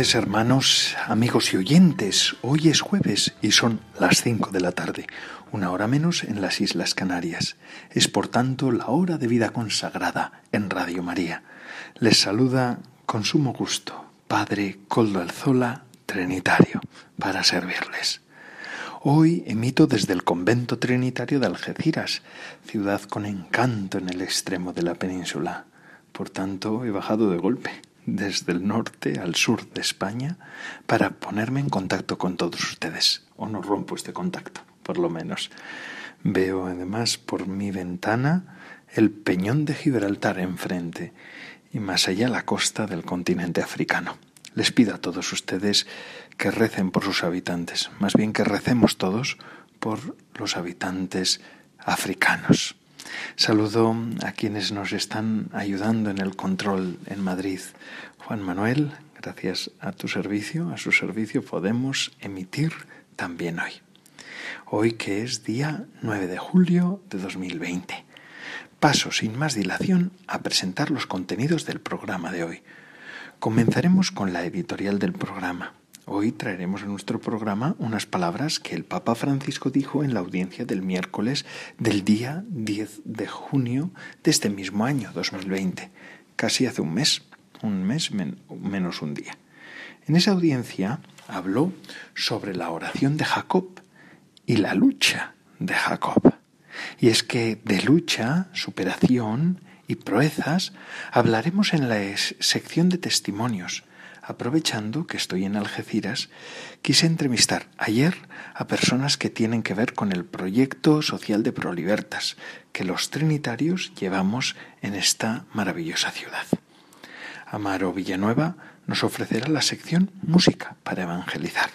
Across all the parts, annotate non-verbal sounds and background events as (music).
Hermanos, amigos y oyentes. Hoy es jueves y son las 5 de la tarde, una hora menos en las Islas Canarias. Es por tanto la hora de vida consagrada en Radio María. Les saluda con sumo gusto Padre Coldo Alzola, Trinitario, para servirles. Hoy emito desde el convento trinitario de Algeciras, ciudad con encanto en el extremo de la península. Por tanto, he bajado de golpe desde el norte al sur de España para ponerme en contacto con todos ustedes. O no rompo este contacto, por lo menos. Veo además por mi ventana el peñón de Gibraltar enfrente y más allá la costa del continente africano. Les pido a todos ustedes que recen por sus habitantes, más bien que recemos todos por los habitantes africanos. Saludo a quienes nos están ayudando en el control en Madrid. Juan Manuel, gracias a tu servicio, a su servicio, podemos emitir también hoy. Hoy que es día 9 de julio de 2020. Paso sin más dilación a presentar los contenidos del programa de hoy. Comenzaremos con la editorial del programa. Hoy traeremos a nuestro programa unas palabras que el Papa Francisco dijo en la audiencia del miércoles del día 10 de junio de este mismo año 2020, casi hace un mes, un mes menos un día. En esa audiencia habló sobre la oración de Jacob y la lucha de Jacob. Y es que de lucha, superación y proezas hablaremos en la sección de testimonios Aprovechando que estoy en Algeciras, quise entrevistar ayer a personas que tienen que ver con el proyecto social de Prolibertas que los trinitarios llevamos en esta maravillosa ciudad. Amaro Villanueva nos ofrecerá la sección Música para Evangelizar.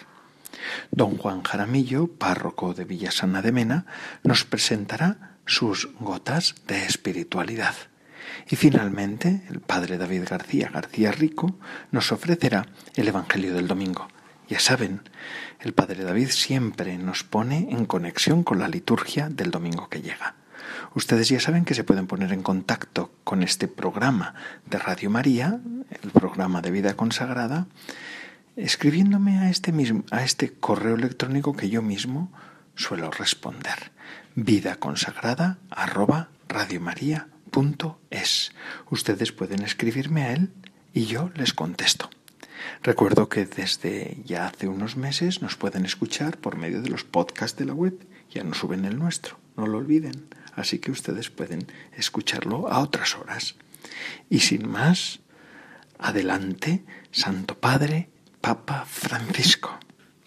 Don Juan Jaramillo, párroco de Villasana de Mena, nos presentará sus gotas de espiritualidad. Y finalmente, el padre David García García Rico nos ofrecerá el Evangelio del Domingo. Ya saben, el padre David siempre nos pone en conexión con la liturgia del domingo que llega. Ustedes ya saben que se pueden poner en contacto con este programa de Radio María, el programa de vida consagrada, escribiéndome a este mismo a este correo electrónico que yo mismo suelo responder. Vida consagrada es. Ustedes pueden escribirme a él y yo les contesto. Recuerdo que desde ya hace unos meses nos pueden escuchar por medio de los podcasts de la web. Ya no suben el nuestro, no lo olviden. Así que ustedes pueden escucharlo a otras horas. Y sin más, adelante, Santo Padre, Papa Francisco.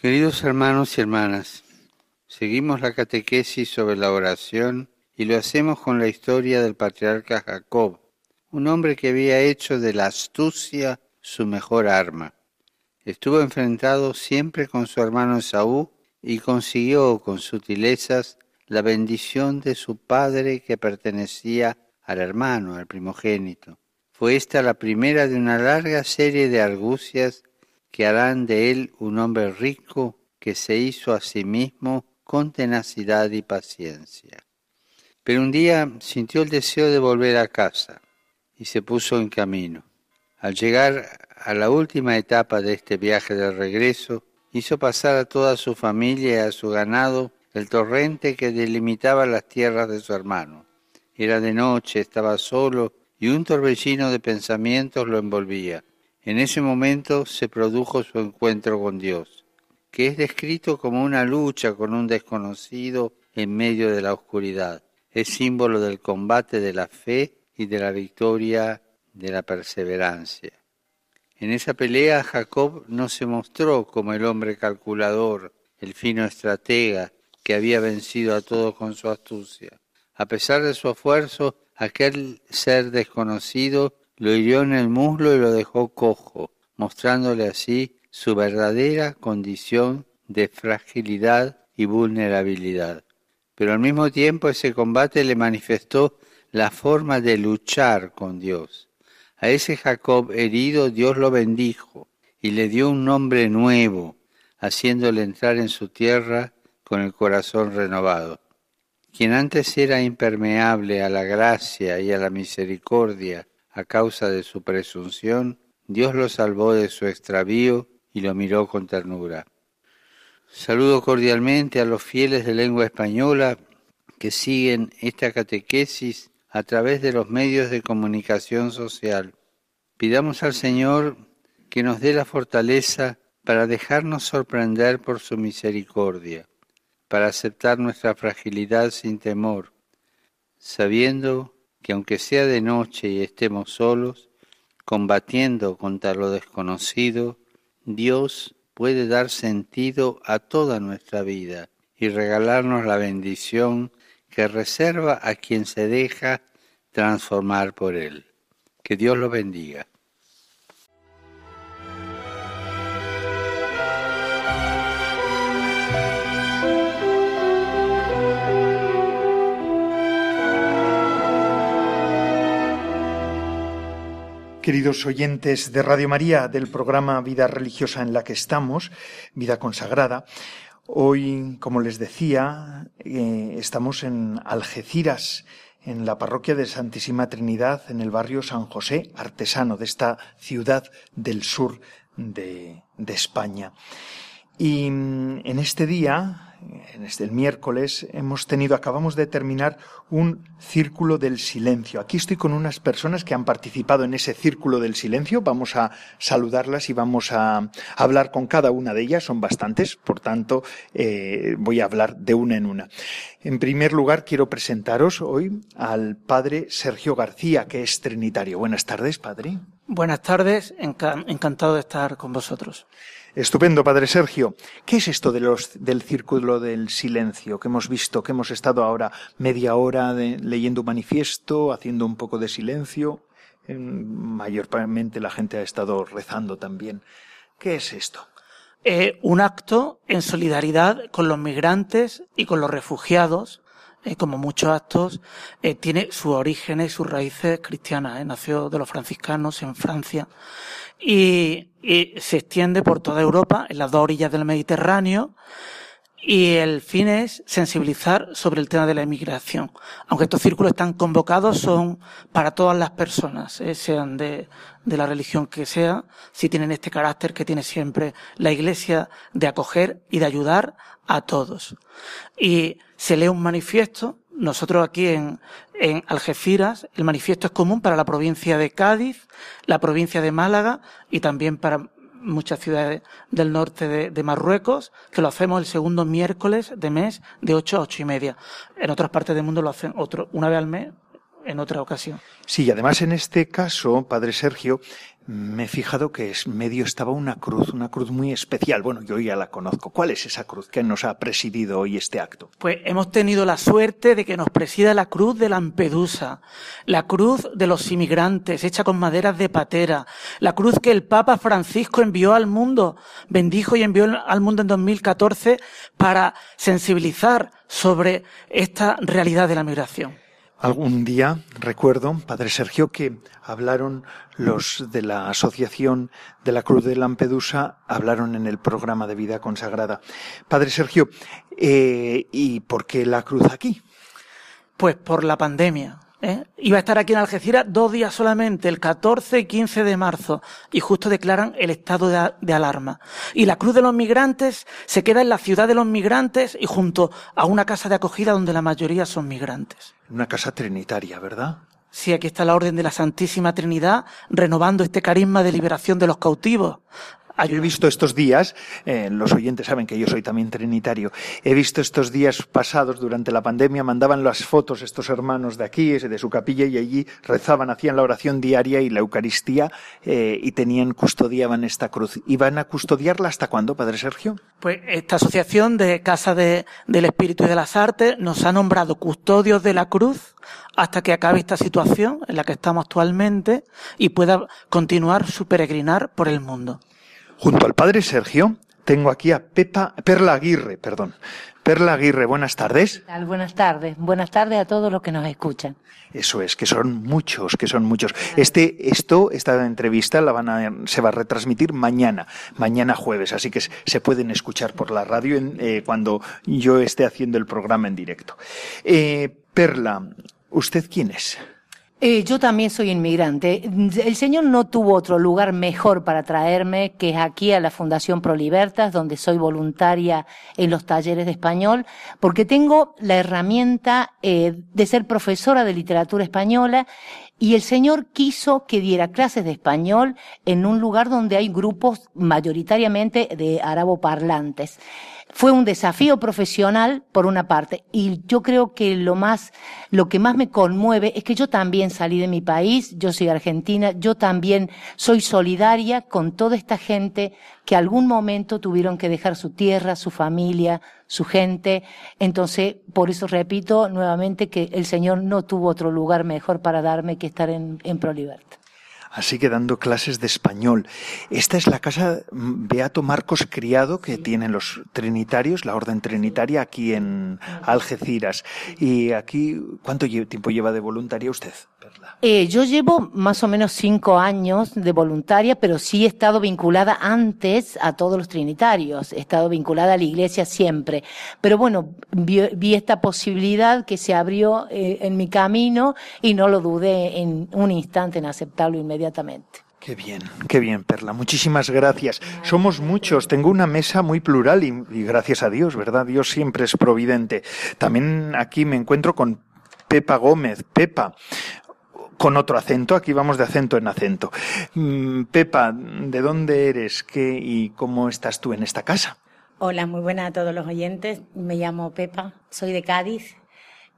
Queridos hermanos y hermanas, seguimos la catequesis sobre la oración y lo hacemos con la historia del patriarca Jacob, un hombre que había hecho de la astucia su mejor arma. Estuvo enfrentado siempre con su hermano Esaú y consiguió con sutilezas la bendición de su padre que pertenecía al hermano, al primogénito. Fue esta la primera de una larga serie de argucias que harán de él un hombre rico que se hizo a sí mismo con tenacidad y paciencia. Pero un día sintió el deseo de volver a casa y se puso en camino. Al llegar a la última etapa de este viaje de regreso, hizo pasar a toda su familia y a su ganado el torrente que delimitaba las tierras de su hermano. Era de noche, estaba solo y un torbellino de pensamientos lo envolvía. En ese momento se produjo su encuentro con Dios, que es descrito como una lucha con un desconocido en medio de la oscuridad es símbolo del combate de la fe y de la victoria de la perseverancia. En esa pelea Jacob no se mostró como el hombre calculador, el fino estratega que había vencido a todos con su astucia. A pesar de su esfuerzo, aquel ser desconocido lo hirió en el muslo y lo dejó cojo, mostrándole así su verdadera condición de fragilidad y vulnerabilidad. Pero al mismo tiempo ese combate le manifestó la forma de luchar con Dios. A ese Jacob herido Dios lo bendijo y le dio un nombre nuevo, haciéndole entrar en su tierra con el corazón renovado. Quien antes era impermeable a la gracia y a la misericordia a causa de su presunción, Dios lo salvó de su extravío y lo miró con ternura. Saludo cordialmente a los fieles de lengua española que siguen esta catequesis a través de los medios de comunicación social. Pidamos al Señor que nos dé la fortaleza para dejarnos sorprender por su misericordia, para aceptar nuestra fragilidad sin temor, sabiendo que aunque sea de noche y estemos solos, combatiendo contra lo desconocido, Dios puede dar sentido a toda nuestra vida y regalarnos la bendición que reserva a quien se deja transformar por Él. Que Dios lo bendiga. Queridos oyentes de Radio María, del programa Vida Religiosa en la que estamos, Vida Consagrada, hoy, como les decía, eh, estamos en Algeciras, en la parroquia de Santísima Trinidad, en el barrio San José, artesano de esta ciudad del sur de, de España. Y mm, en este día, en este el miércoles hemos tenido, acabamos de terminar un círculo del silencio. Aquí estoy con unas personas que han participado en ese círculo del silencio. Vamos a saludarlas y vamos a hablar con cada una de ellas. Son bastantes, por tanto eh, voy a hablar de una en una. En primer lugar, quiero presentaros hoy al padre Sergio García, que es trinitario. Buenas tardes, padre. Buenas tardes, encantado de estar con vosotros. Estupendo, Padre Sergio. ¿Qué es esto del círculo del silencio que hemos visto, que hemos estado ahora media hora leyendo un manifiesto, haciendo un poco de silencio? mayormente la gente ha estado rezando también. ¿Qué es esto? Eh, un acto en solidaridad con los migrantes y con los refugiados, eh, como muchos actos, eh, tiene sus orígenes y sus raíces cristianas. Nació de los franciscanos en Francia y, se extiende por toda Europa, en las dos orillas del Mediterráneo, y el fin es sensibilizar sobre el tema de la inmigración. Aunque estos círculos están convocados, son para todas las personas, eh, sean de, de, la religión que sea, si tienen este carácter que tiene siempre la Iglesia de acoger y de ayudar a todos. Y se lee un manifiesto nosotros aquí en, en, Algeciras, el manifiesto es común para la provincia de Cádiz, la provincia de Málaga y también para muchas ciudades del norte de, de, Marruecos, que lo hacemos el segundo miércoles de mes de 8 a 8 y media. En otras partes del mundo lo hacen otro, una vez al mes en otra ocasión. Sí, además en este caso, Padre Sergio, me he fijado que en medio estaba una cruz, una cruz muy especial. Bueno, yo ya la conozco. ¿Cuál es esa cruz que nos ha presidido hoy este acto? Pues hemos tenido la suerte de que nos presida la cruz de Lampedusa, la cruz de los inmigrantes, hecha con maderas de patera, la cruz que el Papa Francisco envió al mundo, bendijo y envió al mundo en 2014 para sensibilizar sobre esta realidad de la migración. Algún día recuerdo, Padre Sergio, que hablaron los de la Asociación de la Cruz de Lampedusa, hablaron en el programa de vida consagrada. Padre Sergio, eh, ¿y por qué la cruz aquí? Pues por la pandemia. ¿Eh? Iba a estar aquí en Algeciras dos días solamente, el 14 y 15 de marzo, y justo declaran el estado de, alarma. Y la Cruz de los Migrantes se queda en la ciudad de los migrantes y junto a una casa de acogida donde la mayoría son migrantes. Una casa trinitaria, ¿verdad? Sí, aquí está la Orden de la Santísima Trinidad renovando este carisma de liberación de los cautivos, yo he visto estos días, eh, los oyentes saben que yo soy también trinitario, he visto estos días pasados durante la pandemia, mandaban las fotos estos hermanos de aquí, de su capilla, y allí rezaban, hacían la oración diaria y la Eucaristía eh, y tenían, custodiaban esta cruz. ¿Y van a custodiarla hasta cuándo, Padre Sergio? Pues esta asociación de Casa de, del Espíritu y de las Artes nos ha nombrado custodios de la cruz hasta que acabe esta situación en la que estamos actualmente y pueda continuar su peregrinar por el mundo. Junto al padre Sergio tengo aquí a Pepa, Perla Aguirre, perdón. Perla Aguirre, buenas tardes. Buenas tardes. Buenas tardes a todos los que nos escuchan. Eso es, que son muchos, que son muchos. Este, esto, esta entrevista la van a, se va a retransmitir mañana, mañana jueves, así que se pueden escuchar por la radio eh, cuando yo esté haciendo el programa en directo. Eh, Perla, ¿usted quién es? Eh, yo también soy inmigrante. El Señor no tuvo otro lugar mejor para traerme que aquí a la Fundación Prolibertas, donde soy voluntaria en los talleres de español, porque tengo la herramienta eh, de ser profesora de literatura española y el Señor quiso que diera clases de español en un lugar donde hay grupos mayoritariamente de araboparlantes. Fue un desafío profesional por una parte y yo creo que lo más, lo que más me conmueve es que yo también salí de mi país, yo soy argentina, yo también soy solidaria con toda esta gente que algún momento tuvieron que dejar su tierra, su familia, su gente. Entonces, por eso repito nuevamente que el Señor no tuvo otro lugar mejor para darme que estar en, en ProLibertad así que dando clases de español. Esta es la casa mm, Beato Marcos Criado que tienen los trinitarios, la orden trinitaria aquí en Algeciras. Y aquí, ¿cuánto tiempo lleva de voluntaria usted? Eh, yo llevo más o menos cinco años de voluntaria, pero sí he estado vinculada antes a todos los trinitarios. He estado vinculada a la iglesia siempre. Pero bueno, vi, esta posibilidad que se abrió eh, en mi camino y no lo dudé en un instante en aceptarlo inmediatamente. Qué bien, qué bien, Perla. Muchísimas gracias. Somos muchos. Tengo una mesa muy plural y, y, gracias a Dios, ¿verdad? Dios siempre es providente. También aquí me encuentro con Pepa Gómez. Pepa, con otro acento. Aquí vamos de acento en acento. Mm, Pepa, ¿de dónde eres? ¿Qué y cómo estás tú en esta casa? Hola, muy buenas a todos los oyentes. Me llamo Pepa, soy de Cádiz.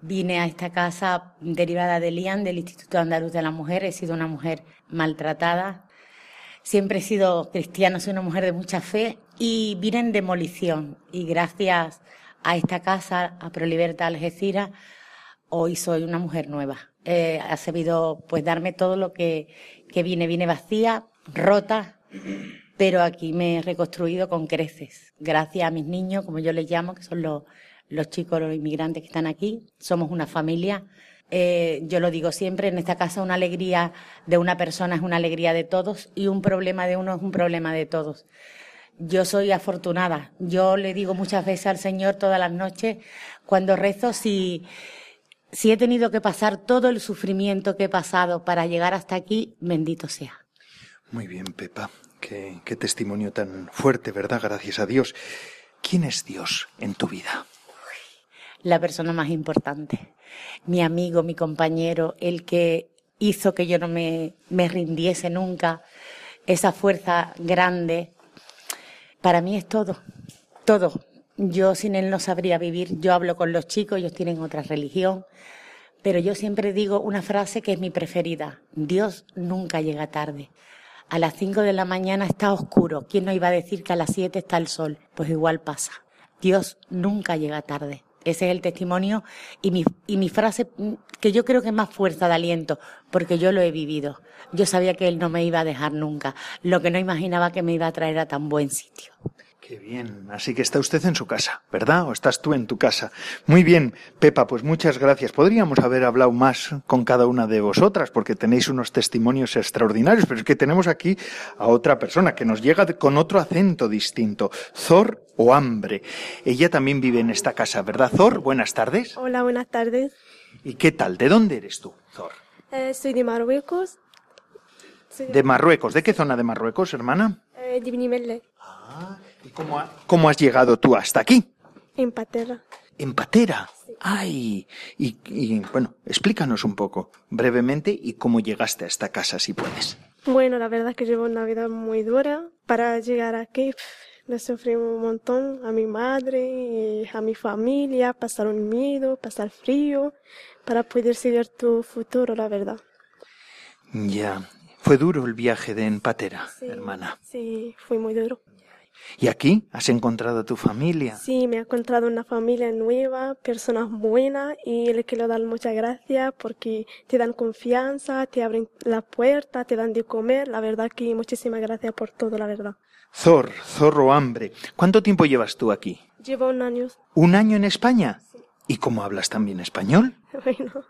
Vine a esta casa derivada del IAN, del Instituto Andaluz de la Mujer. He sido una mujer maltratada. Siempre he sido cristiana, soy una mujer de mucha fe y vine en demolición. Y gracias a esta casa, a Prolibertad Algeciras, hoy soy una mujer nueva eh, ha sabido pues darme todo lo que, que vine. Vine vacía, rota, pero aquí me he reconstruido con creces. Gracias a mis niños, como yo les llamo, que son los, los chicos, los inmigrantes que están aquí. Somos una familia. Eh, yo lo digo siempre, en esta casa una alegría de una persona es una alegría de todos y un problema de uno es un problema de todos. Yo soy afortunada. Yo le digo muchas veces al Señor todas las noches cuando rezo si si he tenido que pasar todo el sufrimiento que he pasado para llegar hasta aquí, bendito sea. Muy bien, Pepa. Qué, testimonio tan fuerte, ¿verdad? Gracias a Dios. ¿Quién es Dios en tu vida? La persona más importante. Mi amigo, mi compañero, el que hizo que yo no me, me rindiese nunca. Esa fuerza grande. Para mí es todo. Todo. Yo sin él no sabría vivir. Yo hablo con los chicos, ellos tienen otra religión, pero yo siempre digo una frase que es mi preferida. Dios nunca llega tarde. A las cinco de la mañana está oscuro. ¿Quién no iba a decir que a las siete está el sol? Pues igual pasa. Dios nunca llega tarde. Ese es el testimonio y mi, y mi frase que yo creo que es más fuerza de aliento, porque yo lo he vivido. Yo sabía que Él no me iba a dejar nunca. Lo que no imaginaba que me iba a traer a tan buen sitio. Qué bien. Así que está usted en su casa, ¿verdad? ¿O estás tú en tu casa? Muy bien, Pepa, pues muchas gracias. Podríamos haber hablado más con cada una de vosotras, porque tenéis unos testimonios extraordinarios, pero es que tenemos aquí a otra persona que nos llega con otro acento distinto. Zor o hambre. Ella también vive en esta casa, ¿verdad, Zor? Buenas tardes. Hola, buenas tardes. ¿Y qué tal? ¿De dónde eres tú, Zor? Eh, soy de Marruecos. de... Marruecos. ¿De qué zona de Marruecos, hermana? Eh, de Ah, ¿Y cómo, has llegado tú hasta aquí? En Patera. ¿En Patera? Ay, y, bueno, explícanos un poco, brevemente, y cómo llegaste a esta casa, si puedes. Bueno, la verdad es que llevo una vida muy dura. Para llegar aquí, le sufrí un montón a mi madre, a mi familia, un miedo, pasar frío, para poder seguir tu futuro, la verdad. Ya, fue duro el viaje de en Patera, hermana. Sí, fue muy duro. ¿Y aquí has encontrado a tu familia? Sí, me he encontrado una familia nueva, personas buenas y le quiero dar muchas gracias porque te dan confianza, te abren la puerta, te dan de comer. La verdad que muchísimas gracias por todo, la verdad. Zor, zorro hambre. ¿Cuánto tiempo llevas tú aquí? Llevo un año. ¿Un año en España? ¿Y cómo hablas también español? (laughs) Bueno,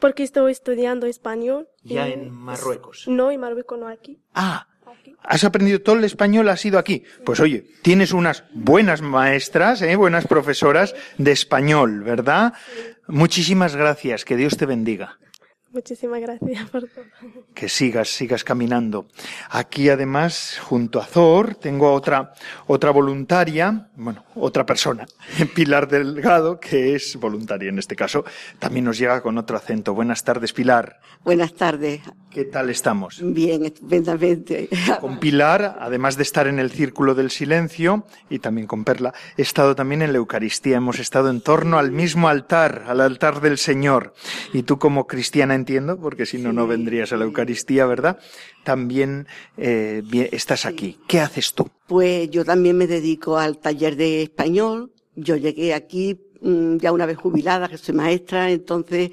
porque estoy estudiando español. Ya en Marruecos. No, en Marruecos, no aquí. Ah. Has aprendido todo el español, has ido aquí. Pues oye, tienes unas buenas maestras, ¿eh? buenas profesoras de español, ¿verdad? Muchísimas gracias, que Dios te bendiga. Muchísimas gracias por todo. que sigas, sigas caminando. Aquí además, junto a Zor, tengo otra, otra voluntaria, bueno, otra persona, (laughs) Pilar Delgado, que es voluntaria en este caso, también nos llega con otro acento. Buenas tardes, Pilar. Buenas tardes. ¿Qué tal estamos? Bien, estupendamente. Con Pilar, además de estar en el Círculo del Silencio y también con Perla, he estado también en la Eucaristía. Hemos estado en torno al mismo altar, al altar del Señor. Y tú como cristiana entiendo, porque si no, no vendrías a la Eucaristía, ¿verdad? También eh, estás aquí. ¿Qué haces tú? Pues yo también me dedico al taller de español. Yo llegué aquí mm, ya una vez jubilada, que soy maestra, entonces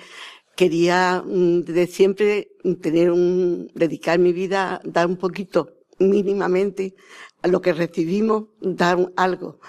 quería mm, desde siempre tener un, dedicar mi vida, dar un poquito mínimamente a lo que recibimos, dar algo.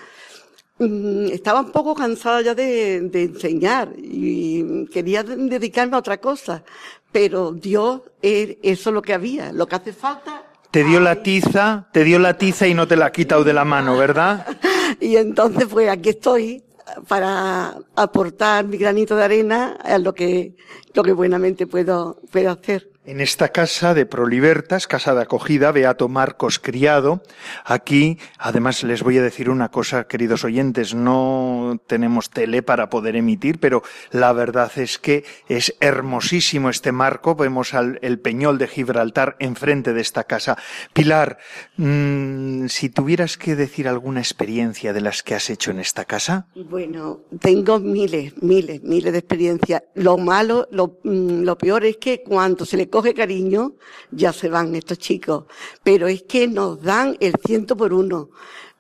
Mm, Estaba un poco cansada ya de, de enseñar y quería de- dedicarme a otra cosa, pero Dios, eso es lo que había, lo que hace falta Te dio la tiza, te dio la tiza y no te la ha quitado de la mano, ¿verdad? (laughs) Y entonces, pues aquí estoy para aportar mi granito de arena a lo que, lo que buenamente puedo, puedo hacer. En esta casa de Prolibertas, casa de acogida, Beato Marcos Criado, aquí, además les voy a decir una cosa, queridos oyentes, no tenemos tele para poder emitir, pero la verdad es que es hermosísimo este marco, vemos al, el peñol de Gibraltar enfrente de esta casa. Pilar, mm, si tuvieras que decir alguna experiencia de las que has hecho en esta casa, Bueno, tengo miles, miles, miles de experiencias. Lo malo, lo, mm, lo peor es que cuando se le coge cariño, ya se van estos chicos. Pero es que nos dan el ciento por uno.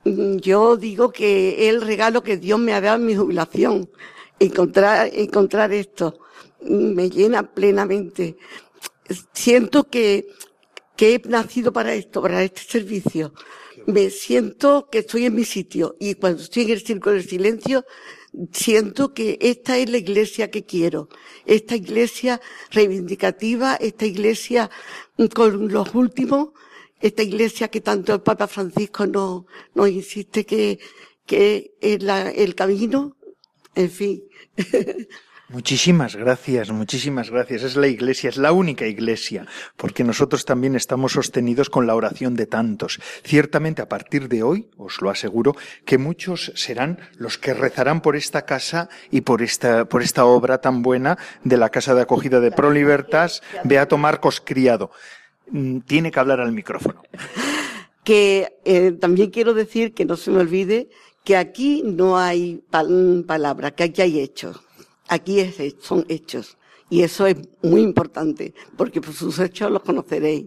Mm, Yo digo que es el regalo que Dios me ha dado en mi jubilación. Encontrar, encontrar esto mm, me llena plenamente. Siento que, que he nacido para esto, para este servicio. Me siento que estoy en mi sitio y cuando estoy en el círculo del silencio, siento que esta es la iglesia que quiero. Esta iglesia reivindicativa, esta iglesia con los últimos, esta iglesia que tanto el Papa Francisco nos, insiste que, es el camino. En fin. (laughs) Muchísimas gracias, muchísimas gracias. Es la iglesia, es la única iglesia, porque nosotros también estamos sostenidos con la oración de tantos. Ciertamente a partir de hoy, os lo aseguro, que muchos serán los que rezarán por esta casa y por esta, por esta obra tan buena de la Casa de Acogida de Pro Libertas, Beato Marcos Criado. Mm, Tiene que hablar al micrófono. que eh, también quiero decir que no se me olvide que aquí no hay pal- palabras, que aquí hay hechos. Aquí es, son hechos. Y eso es muy importante, porque por sus hechos los conoceréis.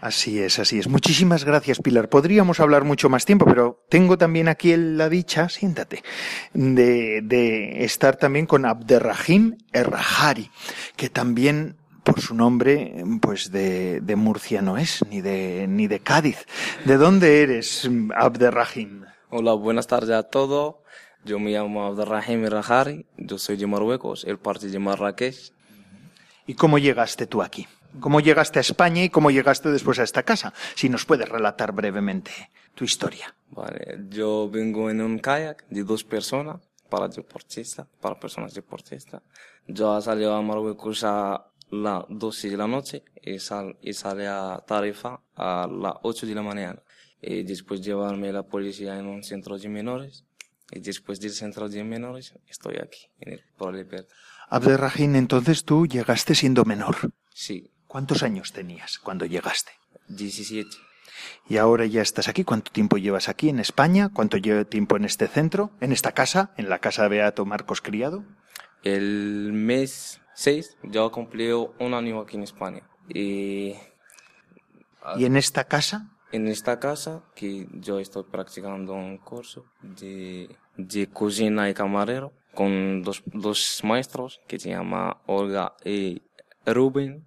Así es, así es. Muchísimas gracias, Pilar. Podríamos hablar mucho más tiempo, pero tengo también aquí la dicha, siéntate, de, de estar también con Abderrahim Errahari, que también por su nombre, pues de, de Murcia no es, ni de, ni de Cádiz. ¿De dónde eres, Abderrahim? Hola, buenas tardes a todos. Yo me llamo Abdelrahim Rajari, yo soy de Marruecos, el parte de Marrakech. ¿Y cómo llegaste tú aquí? ¿Cómo llegaste a España y cómo llegaste después a esta casa? Si nos puedes relatar brevemente tu historia. Vale, yo vengo en un kayak de dos personas para deportistas, para personas deportistas. Yo salí a Marruecos a las 12 de la noche y, sal, y salí a Tarifa a las 8 de la mañana. Y después llevarme a la policía en un centro de menores. Y después del centro de menores estoy aquí, en el Pro Libertad. Abderrahim, entonces tú llegaste siendo menor. Sí, ¿Cuántos años tenías cuando llegaste? 17. Y ahora ya estás aquí. ¿Cuánto tiempo llevas aquí en España? ¿Cuánto lleva tiempo en este centro? ¿En esta casa? ¿En la casa de Beato Marcos Criado? El mes 6 yo cumplí un año aquí en España. Y ¿Y en esta casa? En esta casa que yo estoy practicando un curso de, de cocina y camarero con dos, dos maestros que se llama Olga y Rubén.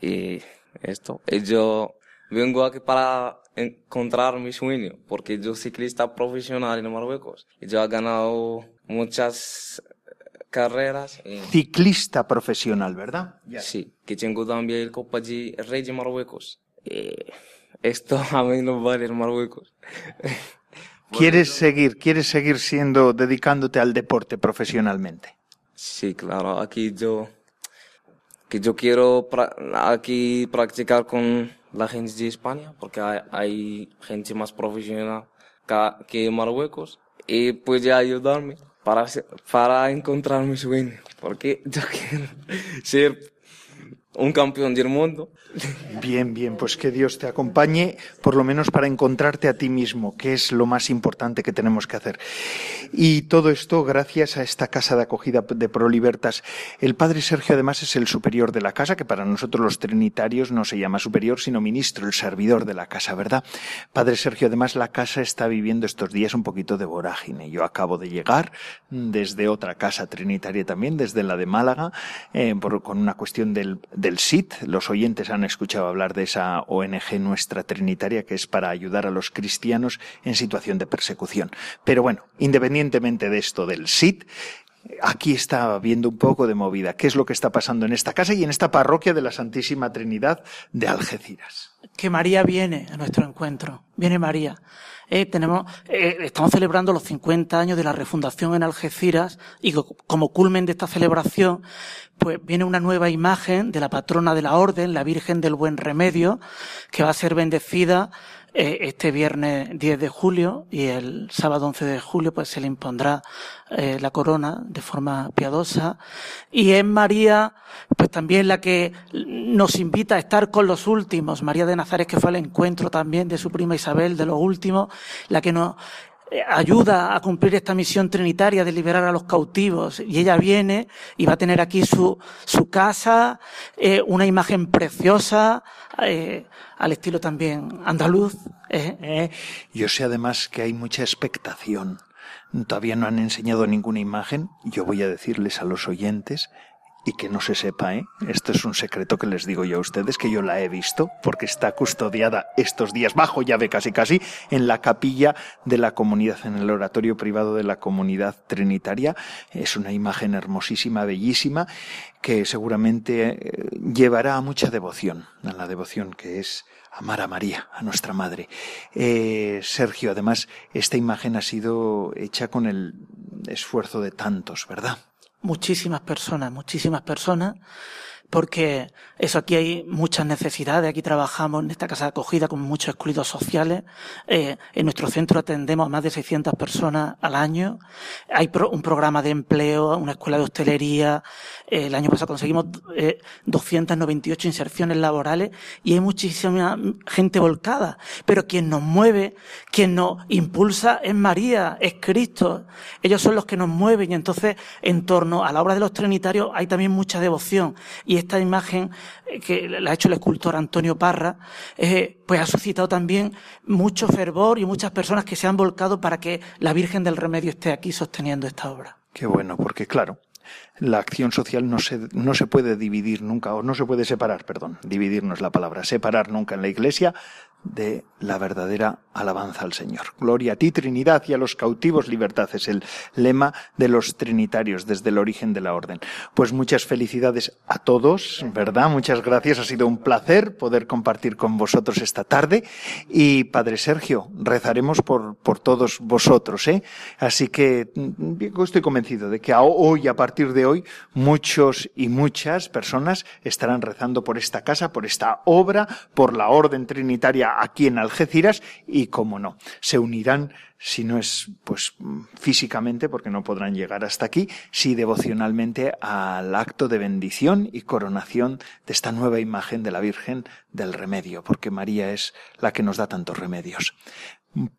Y esto, y yo vengo aquí para encontrar mi sueño, porque yo ciclista profesional en Marruecos. Y yo he ganado muchas carreras. Ciclista profesional, ¿verdad? Sí, que tengo también el Copa de Rey de Marruecos. Esto (laughs) a mí no vale en Marruecos. (laughs) ¿Quieres seguir, quieres seguir siendo, dedicándote al deporte profesionalmente? Sí, claro. Aquí yo, que yo quiero aquí practicar con la gente de España, porque hay, hay gente más profesional que en Marruecos y puede ayudarme para, para encontrar mi sueño, porque (laughs) yo quiero ser un campeón del mundo. Bien, bien, pues que Dios te acompañe, por lo menos para encontrarte a ti mismo, que es lo más importante que tenemos que hacer. Y todo esto gracias a esta casa de acogida de Prolibertas. El padre Sergio además es el superior de la casa, que para nosotros los trinitarios no se llama superior, sino ministro, el servidor de la casa, ¿verdad? Padre Sergio, además la casa está viviendo estos días un poquito de vorágine. Yo acabo de llegar desde otra casa trinitaria también, desde la de Málaga, eh, con una cuestión del del SIT. Los oyentes han escuchado hablar de esa ONG nuestra trinitaria que es para ayudar a los cristianos en situación de persecución. Pero bueno, independientemente de esto del SIT, aquí está habiendo un poco de movida. ¿Qué es lo que está pasando en esta casa y en esta parroquia de la Santísima Trinidad de Algeciras? Que María viene a nuestro encuentro. Viene María. Eh, tenemos, eh, estamos celebrando los 50 años de la refundación en Algeciras y como culmen de esta celebración, pues viene una nueva imagen de la patrona de la orden, la Virgen del Buen Remedio, que va a ser bendecida eh, este viernes 10 de julio y el sábado 11 de julio pues se le impondrá eh, la corona de forma piadosa. Y es María pues también la que nos invita a estar con los últimos. María de Nazaret que fue al encuentro también de su prima Isabel de los últimos la que nos ayuda a cumplir esta misión trinitaria de liberar a los cautivos. Y ella viene y va a tener aquí su, su casa, eh, una imagen preciosa, eh, al estilo también andaluz. Yo sé además que hay mucha expectación. Todavía no han enseñado ninguna imagen. Yo voy a decirles a los oyentes y que no se sepa, ¿eh? Esto es un secreto que les digo yo a ustedes, que yo la he visto, porque está custodiada estos días bajo llave casi casi en la capilla de la comunidad, en el oratorio privado de la comunidad trinitaria. Es una imagen hermosísima, bellísima, que seguramente eh, llevará a mucha devoción, a la devoción que es amar a María, a nuestra Madre. Eh, Sergio, además, esta imagen ha sido hecha con el esfuerzo de tantos, ¿verdad? Muchísimas personas, muchísimas personas porque eso aquí hay muchas necesidades. Aquí trabajamos en esta casa de acogida con muchos excluidos sociales. Eh, en nuestro centro atendemos a más de 600 personas al año. Hay un programa de empleo, una escuela de hostelería. Eh, el año pasado conseguimos eh, 298 inserciones laborales y hay muchísima gente volcada. Pero quien nos mueve, quien nos impulsa es María, es Cristo. Ellos son los que nos mueven y entonces en torno a la obra de los trinitarios hay también mucha devoción. Esta imagen eh, que la ha hecho el escultor Antonio Parra, eh, pues ha suscitado también mucho fervor y muchas personas que se han volcado para que la Virgen del Remedio esté aquí sosteniendo esta obra. Qué bueno, porque claro, la acción social no se, no se puede dividir nunca, o no se puede separar, perdón, dividir no es la palabra, separar nunca en la Iglesia de la verdadera alabanza al Señor. Gloria a ti, Trinidad, y a los cautivos libertad es el lema de los trinitarios desde el origen de la orden. Pues muchas felicidades a todos, ¿verdad? Muchas gracias, ha sido un placer poder compartir con vosotros esta tarde. Y Padre Sergio, rezaremos por, por todos vosotros, ¿eh? Así que mm, estoy convencido de que hoy, a partir de hoy, muchos y muchas personas estarán rezando por esta casa, por esta obra, por la orden trinitaria aquí en Algeciras y, como no, se unirán si no es pues físicamente porque no podrán llegar hasta aquí, si devocionalmente al acto de bendición y coronación de esta nueva imagen de la Virgen del remedio, porque María es la que nos da tantos remedios.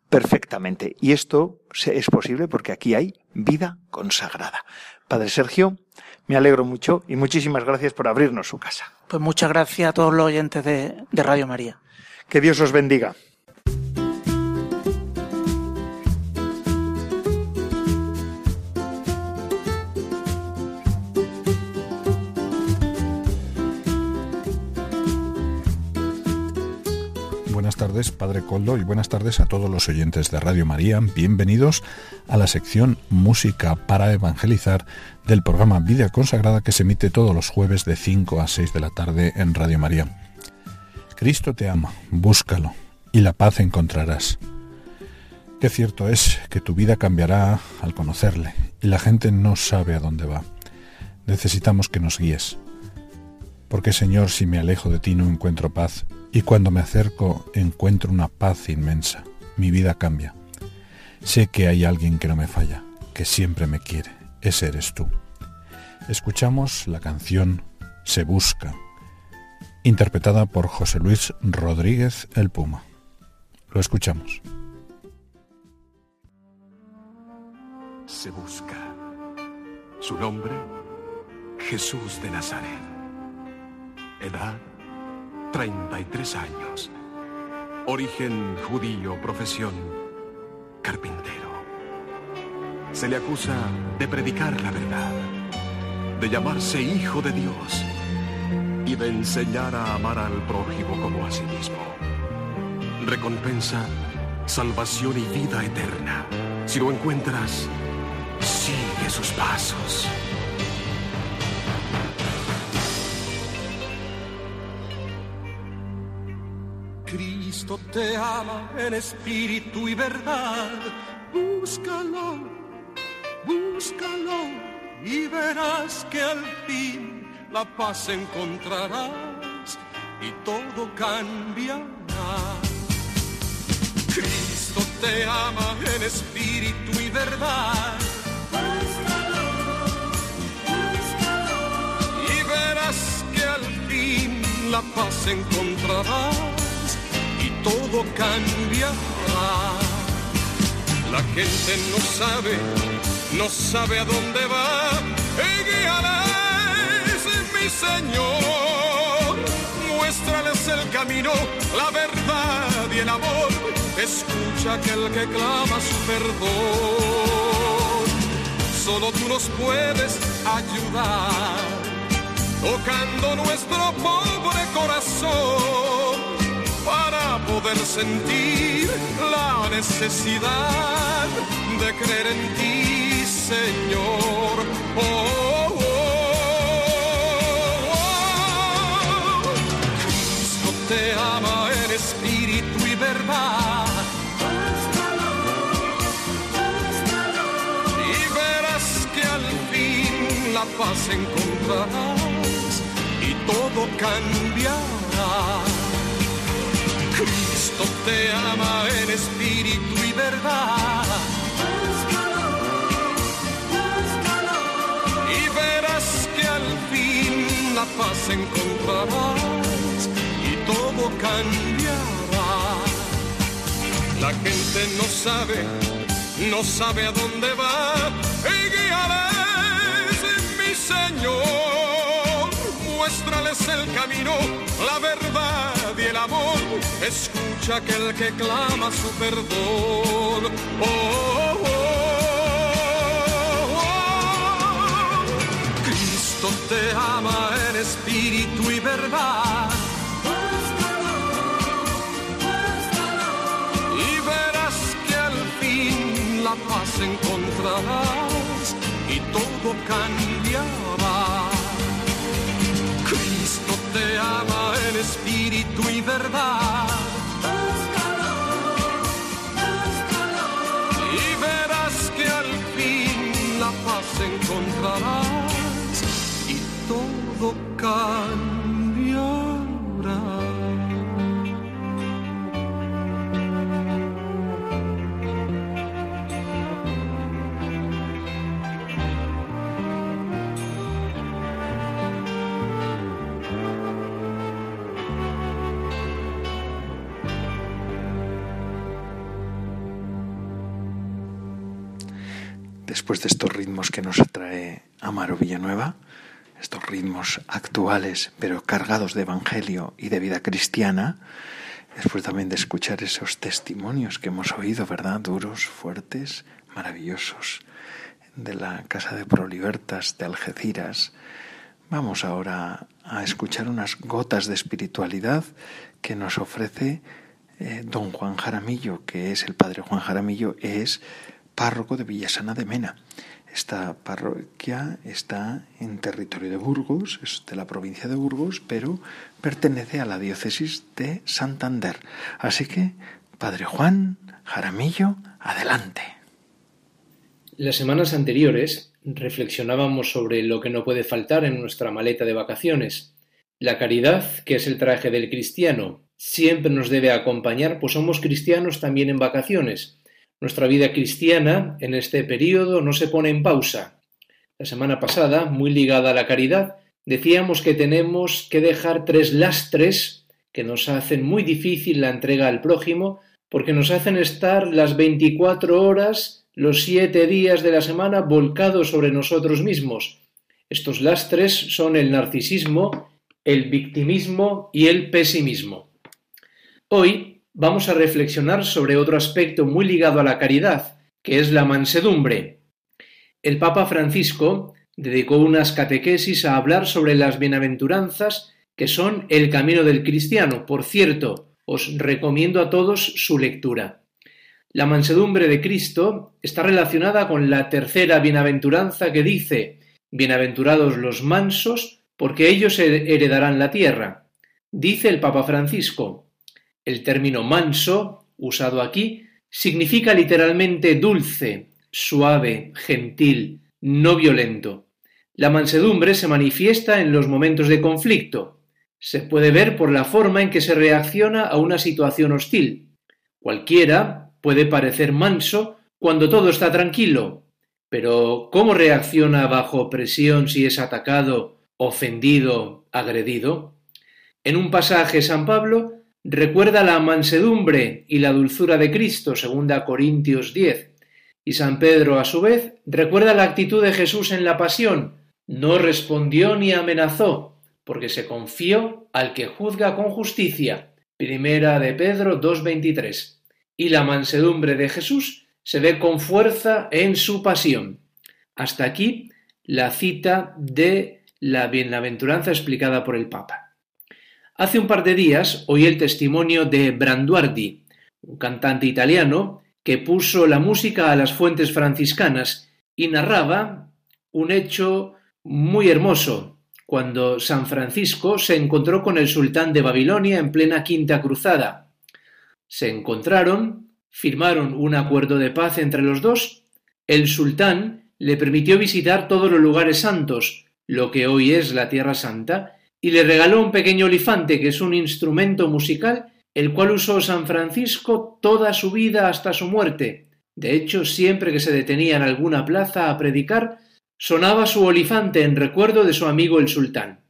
Perfectamente. Y esto es posible porque aquí hay vida consagrada. Padre Sergio, me alegro mucho y muchísimas gracias por abrirnos su casa. Pues muchas gracias a todos los oyentes de Radio María. Que Dios os bendiga. buenas tardes, Padre Coldo, y buenas tardes a todos los oyentes de Radio María. Bienvenidos a la sección Música para Evangelizar del programa Vida Consagrada que se emite todos los jueves de 5 a 6 de la tarde en Radio María. Cristo te ama, búscalo, y la paz encontrarás. Qué cierto es que tu vida cambiará al conocerle, y la gente no sabe a dónde va. Necesitamos que nos guíes. Porque Señor, si me alejo de ti no encuentro paz, y cuando me acerco encuentro una paz inmensa. Mi vida cambia. Sé que hay alguien que no me falla, que siempre me quiere. Ese eres tú. Escuchamos la canción Se Busca, interpretada por José Luis Rodríguez el Puma. Lo escuchamos. Se busca. Su nombre, Jesús de Nazaret. Edad 33 años. Origen judío, profesión carpintero. Se le acusa de predicar la verdad, de llamarse hijo de Dios y de enseñar a amar al prójimo como a sí mismo. Recompensa, salvación y vida eterna. Si lo encuentras, sigue sus pasos. Cristo te ama en espíritu y verdad. Búscalo, búscalo y verás que al fin la paz encontrarás y todo cambiará. Cristo te ama en espíritu y verdad. Búscalo, búscalo y verás que al fin la paz encontrarás todo cambiará. La gente no sabe, no sabe a dónde va. Guíales, mi Señor. Muéstrales el camino, la verdad y el amor. Escucha aquel que clama su perdón. Solo tú nos puedes ayudar, tocando nuestro pobre corazón para poder sentir la necesidad de creer en ti, Señor. Oh, te ama en espíritu y verdad. Y verás que al fin la paz encontrarás y todo cambiará Cristo te ama en espíritu y verdad. Y verás que al fin la paz encontrarás cambiará. La gente no sabe, no sabe a dónde va. Y guíales, mi Señor. Muéstrales el camino, la verdad y el amor, escucha aquel que clama su perdón. Oh, oh, oh, Cristo te ama en espíritu y verdad. La paz encontrarás y todo cambiará. Cristo te ama en espíritu y verdad. Y verás que al fin la paz encontrarás y todo cambiará. Después de estos ritmos que nos atrae Amaro Villanueva, estos ritmos actuales pero cargados de evangelio y de vida cristiana, después también de escuchar esos testimonios que hemos oído, ¿verdad? Duros, fuertes, maravillosos, de la Casa de Prolibertas de Algeciras, vamos ahora a escuchar unas gotas de espiritualidad que nos ofrece eh, don Juan Jaramillo, que es el padre Juan Jaramillo, es párroco de Villasana de Mena. Esta parroquia está en territorio de Burgos, es de la provincia de Burgos, pero pertenece a la diócesis de Santander. Así que, Padre Juan Jaramillo, adelante. Las semanas anteriores reflexionábamos sobre lo que no puede faltar en nuestra maleta de vacaciones. La caridad, que es el traje del cristiano, siempre nos debe acompañar, pues somos cristianos también en vacaciones nuestra vida cristiana en este periodo no se pone en pausa. La semana pasada, muy ligada a la caridad, decíamos que tenemos que dejar tres lastres que nos hacen muy difícil la entrega al prójimo porque nos hacen estar las 24 horas, los siete días de la semana volcados sobre nosotros mismos. Estos lastres son el narcisismo, el victimismo y el pesimismo. Hoy vamos a reflexionar sobre otro aspecto muy ligado a la caridad, que es la mansedumbre. El Papa Francisco dedicó unas catequesis a hablar sobre las bienaventuranzas que son el camino del cristiano. Por cierto, os recomiendo a todos su lectura. La mansedumbre de Cristo está relacionada con la tercera bienaventuranza que dice, Bienaventurados los mansos, porque ellos heredarán la tierra. Dice el Papa Francisco, el término manso, usado aquí, significa literalmente dulce, suave, gentil, no violento. La mansedumbre se manifiesta en los momentos de conflicto. Se puede ver por la forma en que se reacciona a una situación hostil. Cualquiera puede parecer manso cuando todo está tranquilo, pero ¿cómo reacciona bajo presión si es atacado, ofendido, agredido? En un pasaje San Pablo recuerda la mansedumbre y la dulzura de Cristo, segunda Corintios 10. Y San Pedro, a su vez, recuerda la actitud de Jesús en la pasión. No respondió ni amenazó, porque se confió al que juzga con justicia. Primera de Pedro 2.23. Y la mansedumbre de Jesús se ve con fuerza en su pasión. Hasta aquí la cita de la bienaventuranza explicada por el Papa. Hace un par de días oí el testimonio de Branduardi, un cantante italiano que puso la música a las fuentes franciscanas y narraba un hecho muy hermoso cuando San Francisco se encontró con el sultán de Babilonia en plena Quinta Cruzada. Se encontraron, firmaron un acuerdo de paz entre los dos, el sultán le permitió visitar todos los lugares santos, lo que hoy es la Tierra Santa, y le regaló un pequeño olifante que es un instrumento musical el cual usó San Francisco toda su vida hasta su muerte. De hecho, siempre que se detenía en alguna plaza a predicar, sonaba su olifante en recuerdo de su amigo el sultán.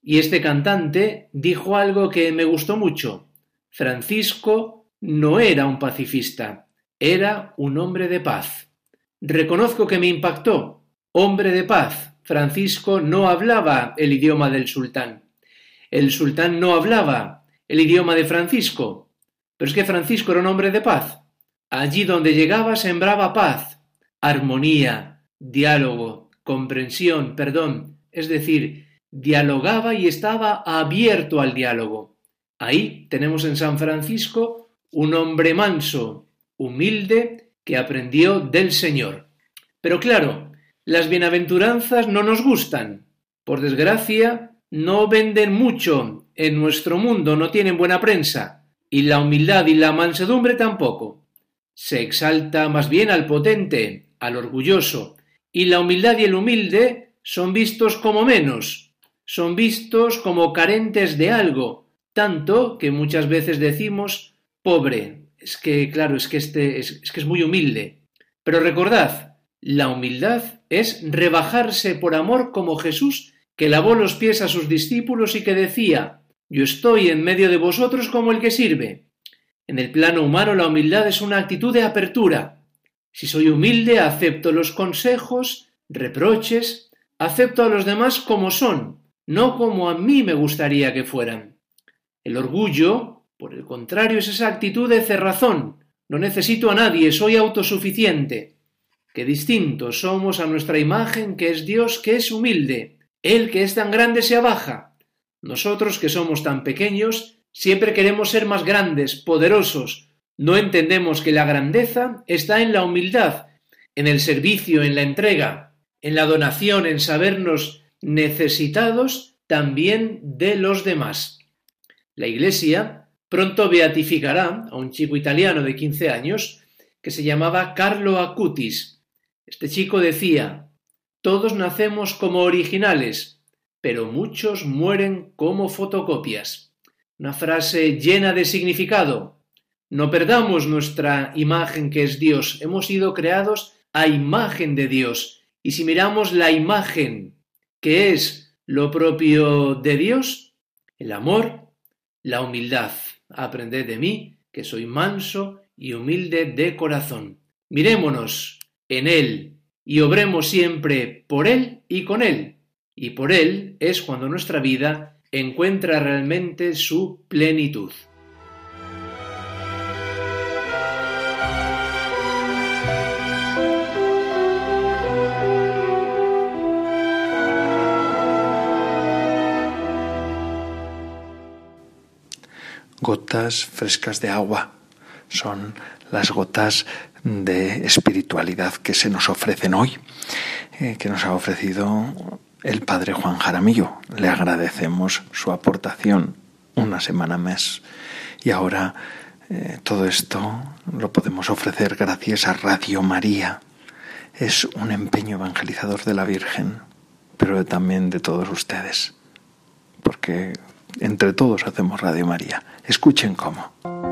Y este cantante dijo algo que me gustó mucho. Francisco no era un pacifista, era un hombre de paz. Reconozco que me impactó. Hombre de paz, Francisco no hablaba el idioma del sultán. El sultán no hablaba el idioma de Francisco. Pero es que Francisco era un hombre de paz. Allí donde llegaba sembraba paz, armonía, diálogo, comprensión, perdón. Es decir, dialogaba y estaba abierto al diálogo. Ahí tenemos en San Francisco un hombre manso, humilde, que aprendió del Señor. Pero claro, las bienaventuranzas no nos gustan. Por desgracia, no venden mucho en nuestro mundo, no tienen buena prensa. Y la humildad y la mansedumbre tampoco. Se exalta más bien al potente, al orgulloso. Y la humildad y el humilde son vistos como menos, son vistos como carentes de algo, tanto que muchas veces decimos pobre. Es que, claro, es que este es, es que es muy humilde. Pero recordad, la humildad es rebajarse por amor como Jesús, que lavó los pies a sus discípulos y que decía, yo estoy en medio de vosotros como el que sirve. En el plano humano la humildad es una actitud de apertura. Si soy humilde, acepto los consejos, reproches, acepto a los demás como son, no como a mí me gustaría que fueran. El orgullo, por el contrario, es esa actitud de cerrazón. No necesito a nadie, soy autosuficiente que distintos somos a nuestra imagen, que es Dios, que es humilde. Él que es tan grande se abaja. Nosotros que somos tan pequeños, Siempre queremos ser más grandes, poderosos. No entendemos que la grandeza está en la humildad, en el servicio, en la entrega, en la donación, en sabernos necesitados también de los demás. La Iglesia pronto beatificará a un chico italiano de 15 años que se llamaba Carlo Acutis. Este chico decía, todos nacemos como originales, pero muchos mueren como fotocopias. Una frase llena de significado. No perdamos nuestra imagen que es Dios. Hemos sido creados a imagen de Dios. Y si miramos la imagen que es lo propio de Dios, el amor, la humildad. Aprended de mí, que soy manso y humilde de corazón. Mirémonos en Él y obremos siempre por Él y con Él. Y por Él es cuando nuestra vida encuentra realmente su plenitud. Gotas frescas de agua son las gotas de espiritualidad que se nos ofrecen hoy, eh, que nos ha ofrecido el padre Juan Jaramillo. Le agradecemos su aportación una semana más. Y ahora eh, todo esto lo podemos ofrecer gracias a Radio María. Es un empeño evangelizador de la Virgen, pero también de todos ustedes, porque entre todos hacemos Radio María. Escuchen cómo.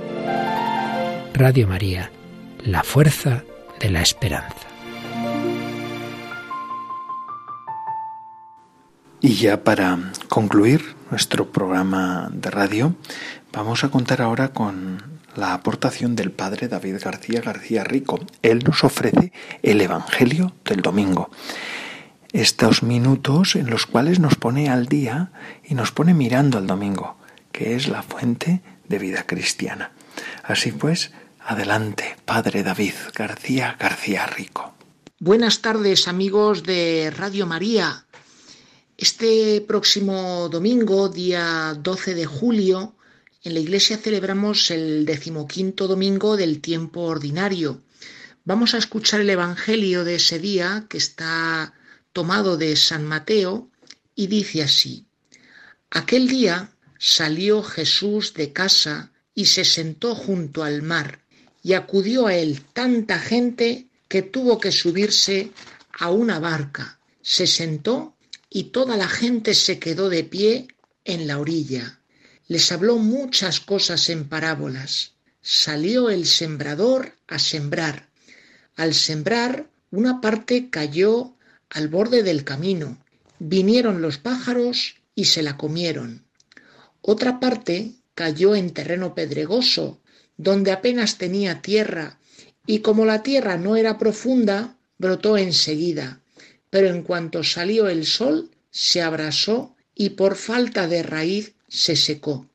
Radio María, la fuerza de la esperanza. Y ya para concluir nuestro programa de radio, vamos a contar ahora con la aportación del padre David García García Rico. Él nos ofrece el Evangelio del Domingo. Estos minutos en los cuales nos pone al día y nos pone mirando al domingo, que es la fuente de vida cristiana. Así pues, Adelante, Padre David García García Rico. Buenas tardes, amigos de Radio María. Este próximo domingo, día 12 de julio, en la iglesia celebramos el decimoquinto domingo del tiempo ordinario. Vamos a escuchar el Evangelio de ese día, que está tomado de San Mateo, y dice así. Aquel día salió Jesús de casa y se sentó junto al mar y acudió a él tanta gente que tuvo que subirse a una barca. Se sentó y toda la gente se quedó de pie en la orilla. Les habló muchas cosas en parábolas. salió el sembrador a sembrar. Al sembrar, una parte cayó al borde del camino. Vinieron los pájaros y se la comieron. Otra parte cayó en terreno pedregoso, donde apenas tenía tierra, y como la tierra no era profunda, brotó enseguida, pero en cuanto salió el sol, se abrasó y por falta de raíz se secó.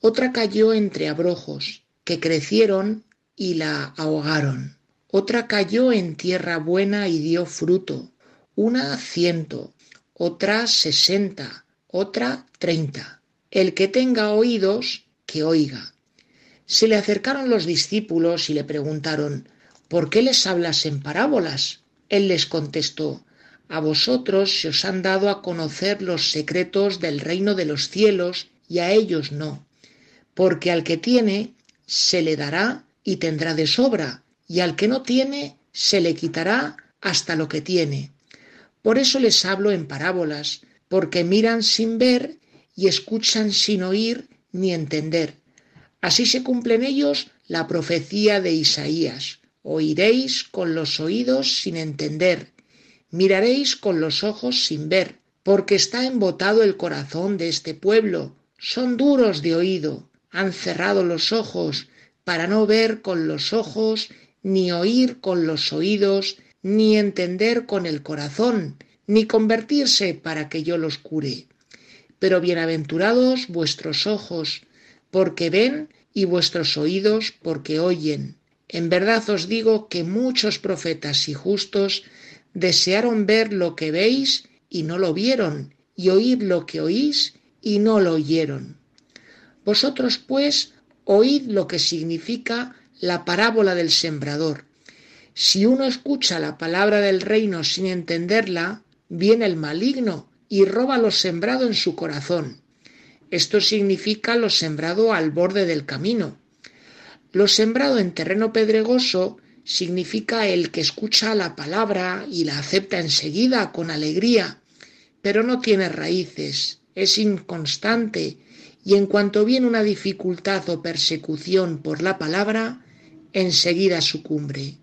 Otra cayó entre abrojos, que crecieron y la ahogaron. Otra cayó en tierra buena y dio fruto, una ciento, otra sesenta, otra treinta. El que tenga oídos, que oiga. Se le acercaron los discípulos y le preguntaron, ¿por qué les hablas en parábolas? Él les contestó, a vosotros se os han dado a conocer los secretos del reino de los cielos y a ellos no, porque al que tiene se le dará y tendrá de sobra, y al que no tiene se le quitará hasta lo que tiene. Por eso les hablo en parábolas, porque miran sin ver y escuchan sin oír ni entender Así se cumple en ellos la profecía de Isaías. Oiréis con los oídos sin entender, miraréis con los ojos sin ver, porque está embotado el corazón de este pueblo. Son duros de oído, han cerrado los ojos para no ver con los ojos, ni oír con los oídos, ni entender con el corazón, ni convertirse para que yo los cure. Pero bienaventurados vuestros ojos, porque ven y vuestros oídos porque oyen. En verdad os digo que muchos profetas y justos desearon ver lo que veis y no lo vieron, y oír lo que oís y no lo oyeron. Vosotros, pues, oíd lo que significa la parábola del sembrador. Si uno escucha la palabra del reino sin entenderla, viene el maligno y roba lo sembrado en su corazón. Esto significa lo sembrado al borde del camino. Lo sembrado en terreno pedregoso significa el que escucha la palabra y la acepta enseguida con alegría, pero no tiene raíces, es inconstante y en cuanto viene una dificultad o persecución por la palabra, enseguida sucumbe.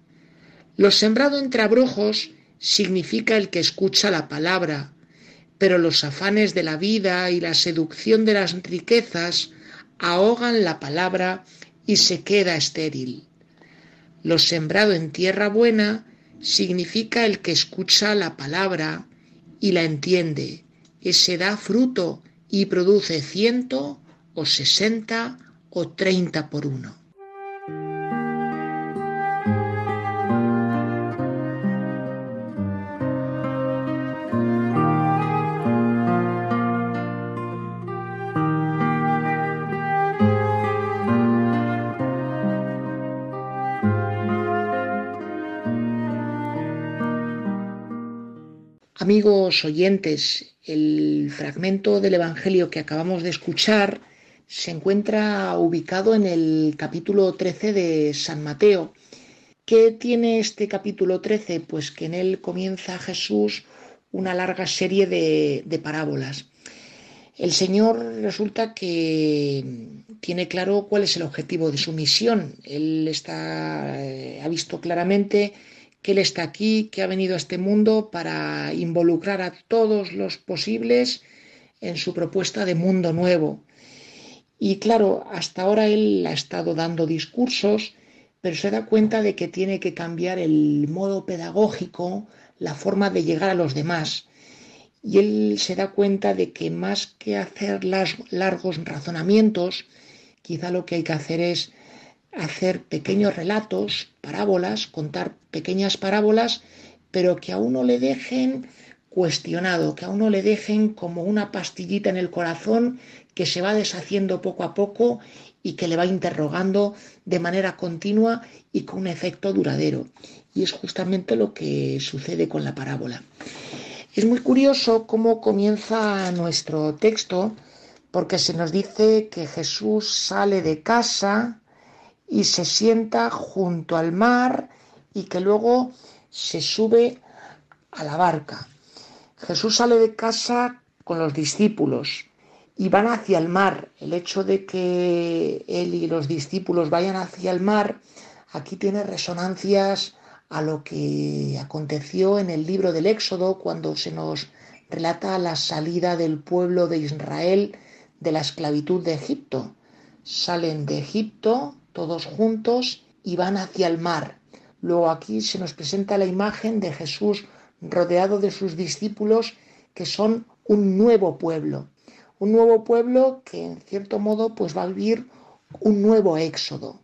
Lo sembrado entre abrojos significa el que escucha la palabra, pero los afanes de la vida y la seducción de las riquezas ahogan la palabra y se queda estéril. Lo sembrado en tierra buena significa el que escucha la palabra y la entiende. Ese da fruto y produce ciento o sesenta o treinta por uno. Amigos oyentes, el fragmento del Evangelio que acabamos de escuchar se encuentra ubicado en el capítulo 13 de San Mateo. ¿Qué tiene este capítulo 13? Pues que en él comienza Jesús una larga serie de, parábolas. El Señor resulta que tiene claro cuál es el objetivo de su misión. Él está, eh, ha visto claramente que Él está aquí, que ha venido a este mundo para involucrar a todos los posibles en su propuesta de mundo nuevo. Y claro, hasta ahora Él ha estado dando discursos, pero se da cuenta de que tiene que cambiar el modo pedagógico, la forma de llegar a los demás. Y Él se da cuenta de que más que hacer largos razonamientos, quizá lo que hay que hacer es hacer pequeños relatos, parábolas, contar pequeñas parábolas, pero que a uno le dejen cuestionado, que a uno le dejen como una pastillita en el corazón que se va deshaciendo poco a poco y que le va interrogando de manera continua y con un efecto duradero. Y es justamente lo que sucede con la parábola. Es muy curioso cómo comienza nuestro texto, porque se nos dice que Jesús sale de casa, y se sienta junto al mar y que luego se sube a la barca. Jesús sale de casa con los discípulos y van hacia el mar. El hecho de que él y los discípulos vayan hacia el mar, aquí tiene resonancias a lo que aconteció en el libro del Éxodo cuando se nos relata la salida del pueblo de Israel de la esclavitud de Egipto. Salen de Egipto todos juntos y van hacia el mar. Luego aquí se nos presenta la imagen de Jesús rodeado de sus discípulos que son un nuevo pueblo, un nuevo pueblo que en cierto modo pues va a vivir un nuevo éxodo.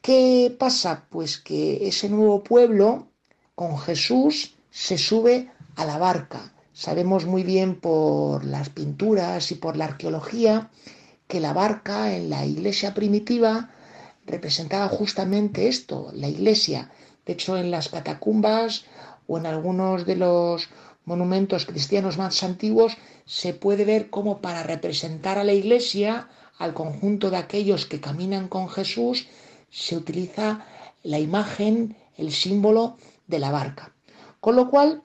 ¿Qué pasa? Pues que ese nuevo pueblo con Jesús se sube a la barca. Sabemos muy bien por las pinturas y por la arqueología que la barca en la iglesia primitiva representaba justamente esto, la iglesia. De hecho, en las catacumbas o en algunos de los monumentos cristianos más antiguos se puede ver cómo para representar a la iglesia, al conjunto de aquellos que caminan con Jesús, se utiliza la imagen, el símbolo de la barca. Con lo cual,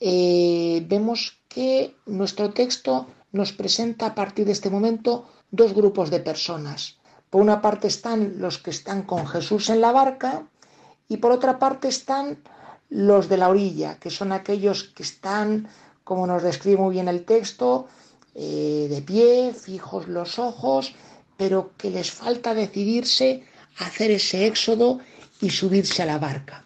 eh, vemos que nuestro texto nos presenta a partir de este momento dos grupos de personas. Por una parte están los que están con Jesús en la barca y por otra parte están los de la orilla, que son aquellos que están, como nos describe muy bien el texto, eh, de pie, fijos los ojos, pero que les falta decidirse a hacer ese éxodo y subirse a la barca.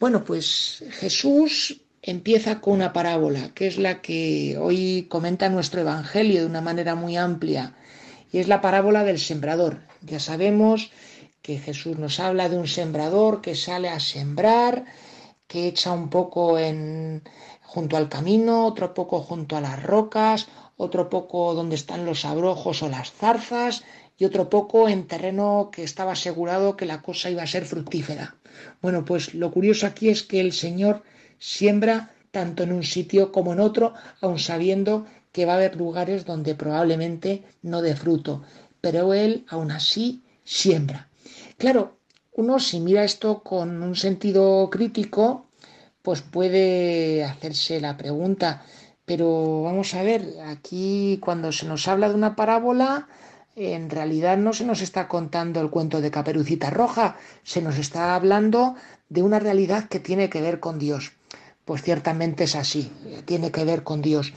Bueno, pues Jesús empieza con una parábola, que es la que hoy comenta nuestro Evangelio de una manera muy amplia, y es la parábola del sembrador. Ya sabemos que Jesús nos habla de un sembrador que sale a sembrar, que echa un poco en, junto al camino, otro poco junto a las rocas, otro poco donde están los abrojos o las zarzas y otro poco en terreno que estaba asegurado que la cosa iba a ser fructífera. Bueno, pues lo curioso aquí es que el Señor siembra tanto en un sitio como en otro, aun sabiendo que va a haber lugares donde probablemente no dé fruto, pero Él aún así siembra. Claro, uno si mira esto con un sentido crítico, pues puede hacerse la pregunta, pero vamos a ver, aquí cuando se nos habla de una parábola, en realidad no se nos está contando el cuento de Caperucita Roja, se nos está hablando de una realidad que tiene que ver con Dios. Pues ciertamente es así, tiene que ver con Dios.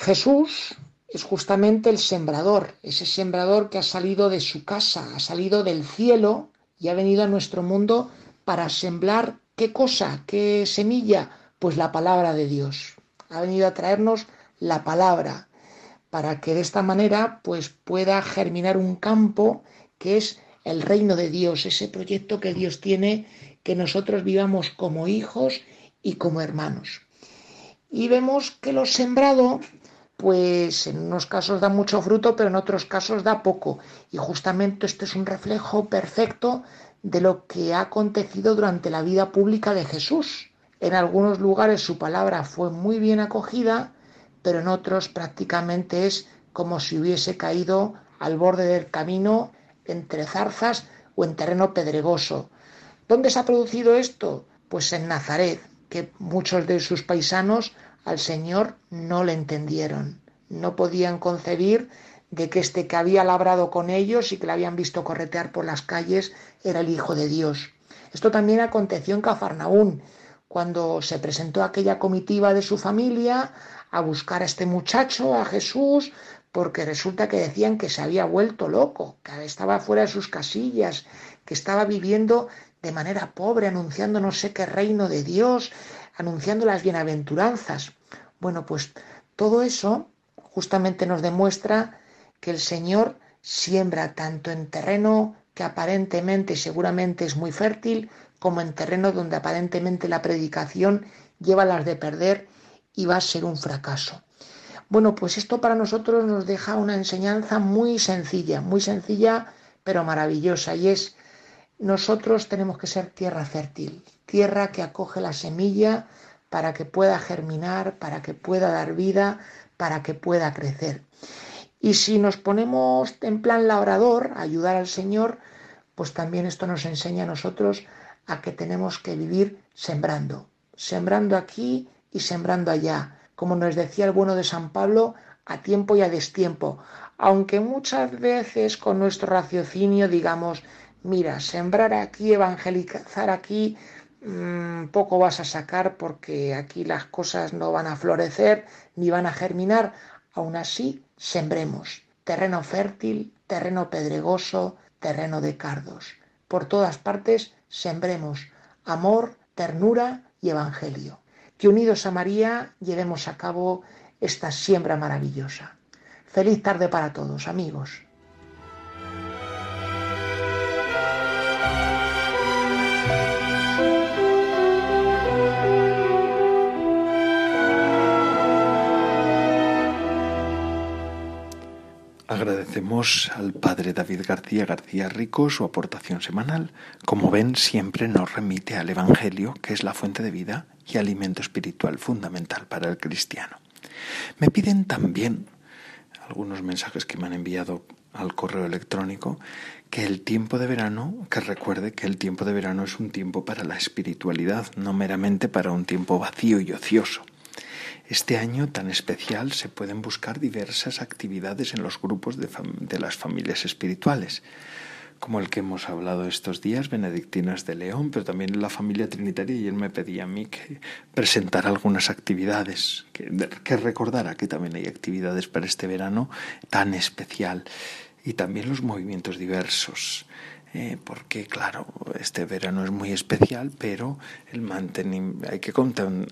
Jesús es justamente el sembrador, ese sembrador que ha salido de su casa, ha salido del cielo y ha venido a nuestro mundo para sembrar qué cosa, qué semilla, pues la palabra de Dios. Ha venido a traernos la palabra para que de esta manera pues pueda germinar un campo que es el reino de Dios, ese proyecto que Dios tiene que nosotros vivamos como hijos y como hermanos. Y vemos que lo sembrado pues en unos casos da mucho fruto, pero en otros casos da poco. Y justamente este es un reflejo perfecto de lo que ha acontecido durante la vida pública de Jesús. En algunos lugares su palabra fue muy bien acogida, pero en otros prácticamente es como si hubiese caído al borde del camino entre zarzas o en terreno pedregoso. ¿Dónde se ha producido esto? Pues en Nazaret, que muchos de sus paisanos al Señor no le entendieron. No podían concebir de que este que había labrado con ellos y que le habían visto corretear por las calles era el Hijo de Dios. Esto también aconteció en Cafarnaún, cuando se presentó aquella comitiva de su familia a buscar a este muchacho, a Jesús, porque resulta que decían que se había vuelto loco, que estaba fuera de sus casillas, que estaba viviendo de manera pobre, anunciando no sé qué reino de Dios, anunciando las bienaventuranzas. Bueno, pues todo eso justamente nos demuestra que el Señor siembra tanto en terreno que aparentemente seguramente es muy fértil, como en terreno donde aparentemente la predicación lleva las de perder y va a ser un fracaso. Bueno, pues esto para nosotros nos deja una enseñanza muy sencilla, muy sencilla pero maravillosa, y es nosotros tenemos que ser tierra fértil, tierra que acoge la semilla para que pueda germinar, para que pueda dar vida, para que pueda crecer. Y si nos ponemos en plan labrador, ayudar al Señor, pues también esto nos enseña a nosotros a que tenemos que vivir sembrando, sembrando aquí y sembrando allá. Como nos decía el bueno de San Pablo, a tiempo y a destiempo, aunque muchas veces con nuestro raciocinio digamos, mira, sembrar aquí, evangelizar aquí, mmm, poco vas a sacar porque aquí las cosas no van a florecer ni van a germinar. Aún así, sembremos. Terreno fértil, terreno pedregoso, terreno de cardos. Por todas partes, sembremos amor, ternura y evangelio. Que unidos a María llevemos a cabo esta siembra maravillosa. Feliz tarde para todos, amigos. Agradecemos al padre David García García Rico su aportación semanal. Como ven, siempre nos remite al Evangelio, que es la fuente de vida y alimento espiritual fundamental para el cristiano. Me piden también algunos mensajes que me han enviado al correo electrónico que el tiempo de verano, que recuerde que el tiempo de verano es un tiempo para la espiritualidad, no meramente para un tiempo vacío y ocioso. Este año tan especial se pueden buscar diversas actividades en los grupos de, las familias espirituales, como el que hemos hablado estos días, Benedictinas de León, pero también la familia trinitaria, y él me pedía a mí que presentara algunas actividades, que, que recordara que también hay actividades para este verano tan especial, y también los movimientos diversos. Eh, porque claro, este verano es muy especial, pero el hay, que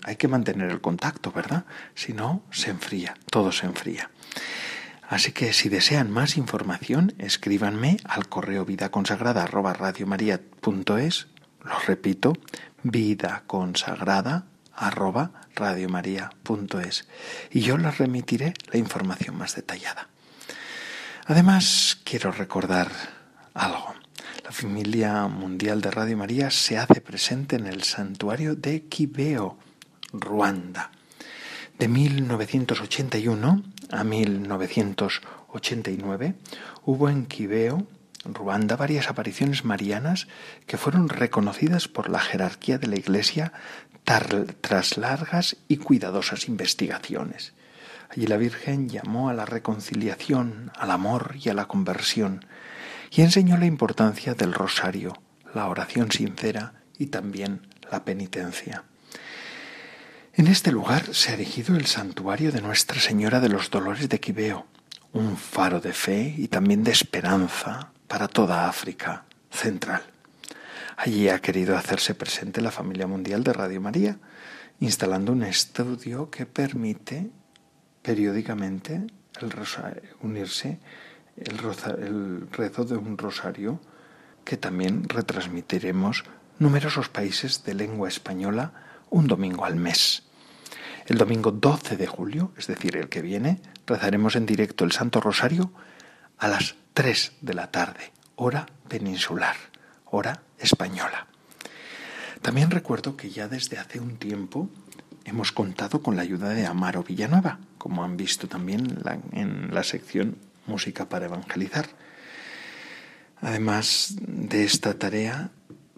hay que mantener el contacto, ¿verdad? Si no, se enfría, todo se enfría. Así que si desean más información, escríbanme al correo vidaconsagrada@radiomaria.es. Lo repito, vidaconsagrada@radiomaria.es y yo les remitiré la información más detallada. Además, quiero recordar algo. La familia mundial de Radio María se hace presente en el santuario de Kibeo, Ruanda. De 1981 a 1989 hubo en Kibeo, Ruanda, varias apariciones marianas que fueron reconocidas por la jerarquía de la Iglesia tras largas y cuidadosas investigaciones. Allí la Virgen llamó a la reconciliación, al amor y a la conversión, y enseñó la importancia del rosario, la oración sincera y también la penitencia. En este lugar se ha erigido el santuario de Nuestra Señora de los Dolores de Quibeo, un faro de fe y también de esperanza para toda África central. Allí ha querido hacerse presente la familia mundial de Radio María, instalando un estudio que permite periódicamente unirse el, rezo de un rosario que también retransmitiremos numerosos países de lengua española un domingo al mes. El domingo 12 de julio, es decir, el que viene, rezaremos en directo el Santo Rosario a las 3 de la tarde, hora peninsular, hora española. También recuerdo que ya desde hace un tiempo hemos contado con la ayuda de Amaro Villanueva, como han visto también en la sección música para evangelizar. Además de esta tarea,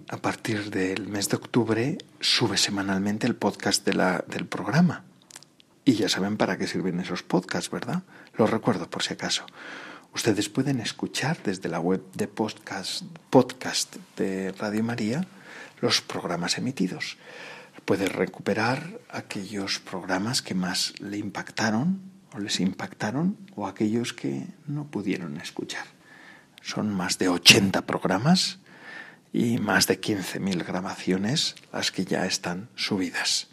a partir del mes de octubre sube semanalmente el podcast del programa. Y ya saben para qué sirven esos podcasts, ¿verdad? Los recuerdo por si acaso. Ustedes pueden escuchar desde la web de podcast, podcast de Radio María los programas emitidos. Puede recuperar aquellos programas que más le impactaron o les impactaron o aquellos que no pudieron escuchar. Son más de 80 programas y más de 15.000 grabaciones las que ya están subidas.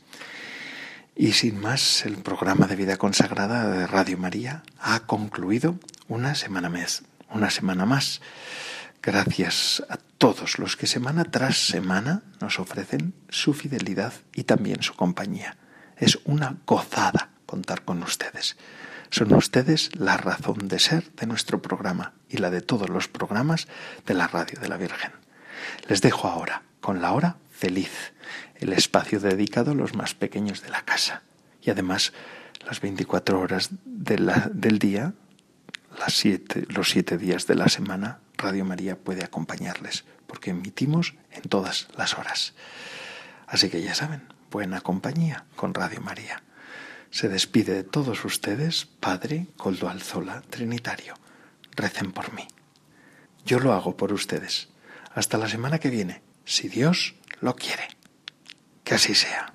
Y sin más, el programa de vida consagrada de Radio María ha concluido una semana más, una semana más. Gracias a todos los que semana tras semana nos ofrecen su fidelidad y también su compañía. Es una gozada contar con ustedes. Son ustedes la razón de ser de nuestro programa y la de todos los programas de la Radio de la Virgen. Les dejo ahora con la hora feliz, el espacio dedicado a los más pequeños de la casa. Y además, las 24 horas del día, los siete días de la semana, Radio María puede acompañarles, porque emitimos en todas las horas. Así que ya saben, buena compañía con Radio María. Se despide de todos ustedes, Padre Coldo Alzola, Trinitario. Recen por mí. Yo lo hago por ustedes. Hasta la semana que viene, si Dios lo quiere. Que así sea.